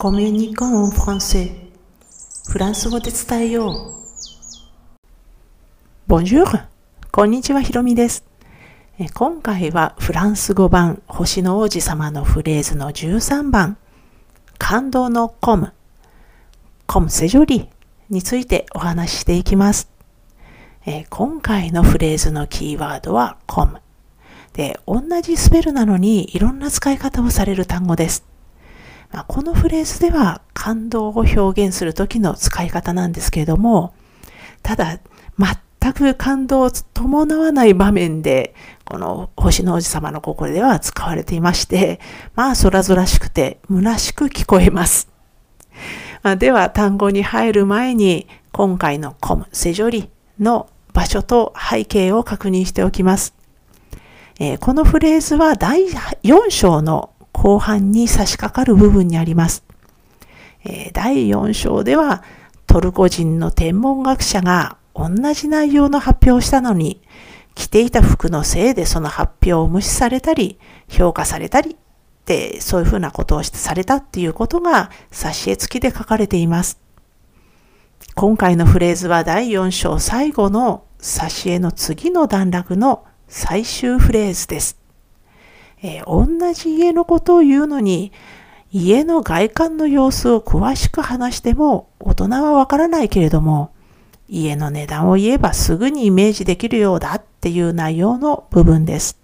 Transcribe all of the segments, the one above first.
コミュニコンフランセフランス語で伝えよう。Bonjour! こんにちは、ひろみです。今回はフランス語版星の王子様のフレーズの13番感動のコムコムセジョリについてお話ししていきます。今回のフレーズのキーワードはコムで同じスペルなのにいろんな使い方をされる単語です。まあ、このフレーズでは感動を表現する時の使い方なんですけれども、ただ、全く感動を伴わない場面で、この星の王子様の心では使われていまして、まあ空空しくて虚しく聞こえます。まあ、では単語に入る前に、今回のコム、セジョリの場所と背景を確認しておきます。えー、このフレーズは第4章の後半に差し掛かる部分にあります。えー、第4章ではトルコ人の天文学者が同じ内容の発表をしたのに、着ていた服のせいでその発表を無視されたり、評価されたり、ってそういうふうなことをされたっていうことが挿絵付きで書かれています。今回のフレーズは第4章最後の挿絵の次の段落の最終フレーズです。えー、同じ家のことを言うのに、家の外観の様子を詳しく話しても大人はわからないけれども、家の値段を言えばすぐにイメージできるようだっていう内容の部分です。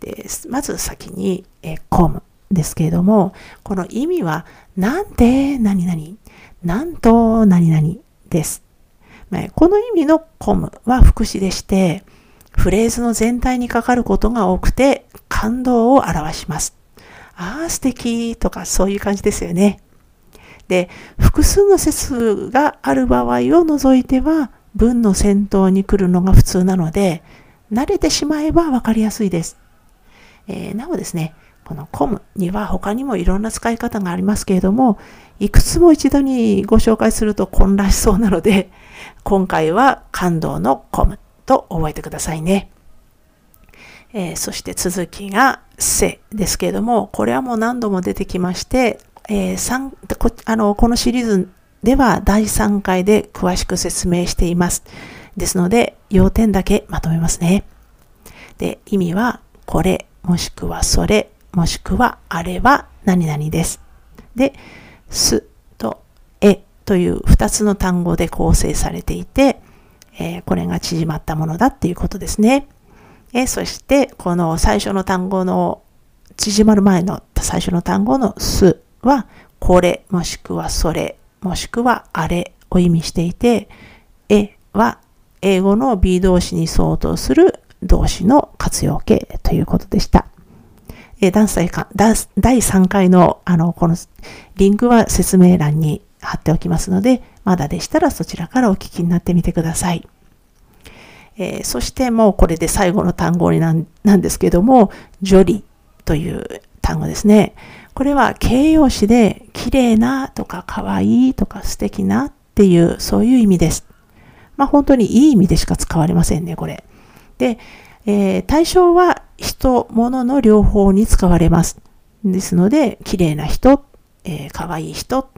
でまず先に、えー、コムですけれども、この意味は、なんで何々、なんと何々です。この意味のコムは副詞でして、フレーズの全体にかかることが多くて感動を表します。ああ、素敵とかそういう感じですよね。で、複数の説がある場合を除いては文の先頭に来るのが普通なので、慣れてしまえばわかりやすいです。えー、なおですね、このコムには他にもいろんな使い方がありますけれども、いくつも一度にご紹介すると混乱しそうなので、今回は感動のコムと覚えてくださいね。えー、そして続きがせですけれども、これはもう何度も出てきまして、えー、こあのこのシリーズでは第3回で詳しく説明しています。ですので、要点だけまとめますね。で、意味は、これ、もしくはそれ、もしくはあれは何々です。で、すとえという2つの単語で構成されていて、えー、これが縮まったものだっていうことですね。え、そして、この最初の単語の、縮まる前の最初の単語のすは、これ、もしくはそれ、もしくはあれを意味していて、えは英語の B 動詞に相当する動詞の活用形ということでした。え第3回のあのこのリンクは説明欄に貼っておきますので、まだでしたらそちらからお聞きになってみてください。えー、そしてもうこれで最後の単語になんなんですけども、ジョリという単語ですね。これは形容詞で綺麗なとか可愛いとか素敵なっていうそういう意味です。まあ本当にいい意味でしか使われませんね、これ。で、えー、対象は人、物の両方に使われます。ですので、綺麗な人、えー、可愛い人、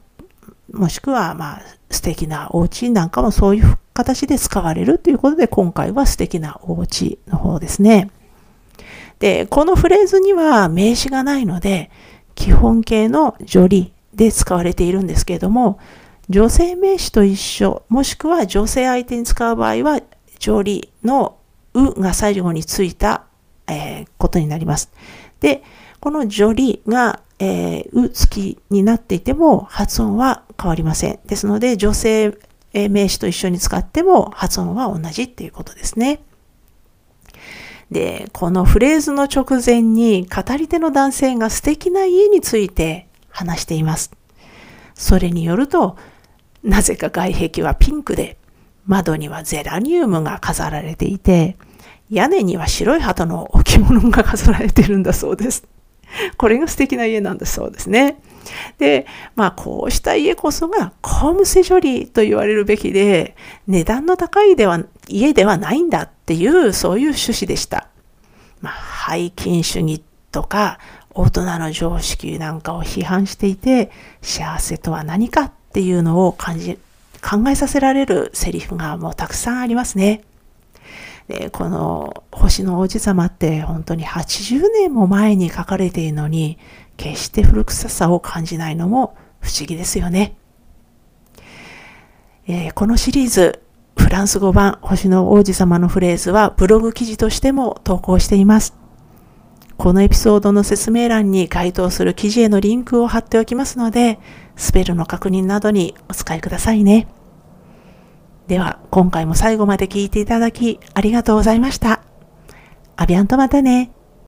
もしくはまあ素敵なお家なんかもそういう形で使われるということで、今回は素敵なお家の方ですね。で、このフレーズには名詞がないので、基本形の助理で使われているんですけれども、女性名詞と一緒、もしくは女性相手に使う場合は、助理のうが最後についた、えー、ことになります。で、この助理が、えー、う付きになっていても発音は変わりません。ですので、女性え名詞と一緒に使っても発音は同じっていうことですね。で、このフレーズの直前に語り手の男性が素敵な家について話しています。それによると、なぜか外壁はピンクで、窓にはゼラニウムが飾られていて、屋根には白い鳩の置物が飾られているんだそうです。これが素敵な家なんだそうですね。で、まあこうした家こそがコムセ処理と言われるべきで、値段の高いでは家ではないんだっていう、そういう趣旨でした。まあ、背筋主義とか、大人の常識なんかを批判していて、幸せとは何かっていうのを感じ、考えさせられるセリフがもうたくさんありますね。で、この星の王子様って本当に80年も前に書かれているのに、決して古臭さを感じないのも不思議ですよね。えー、このシリーズ、フランス語版星の王子様のフレーズはブログ記事としても投稿しています。このエピソードの説明欄に該当する記事へのリンクを貼っておきますので、スペルの確認などにお使いくださいね。では、今回も最後まで聞いていただきありがとうございました。アビアンとまたね。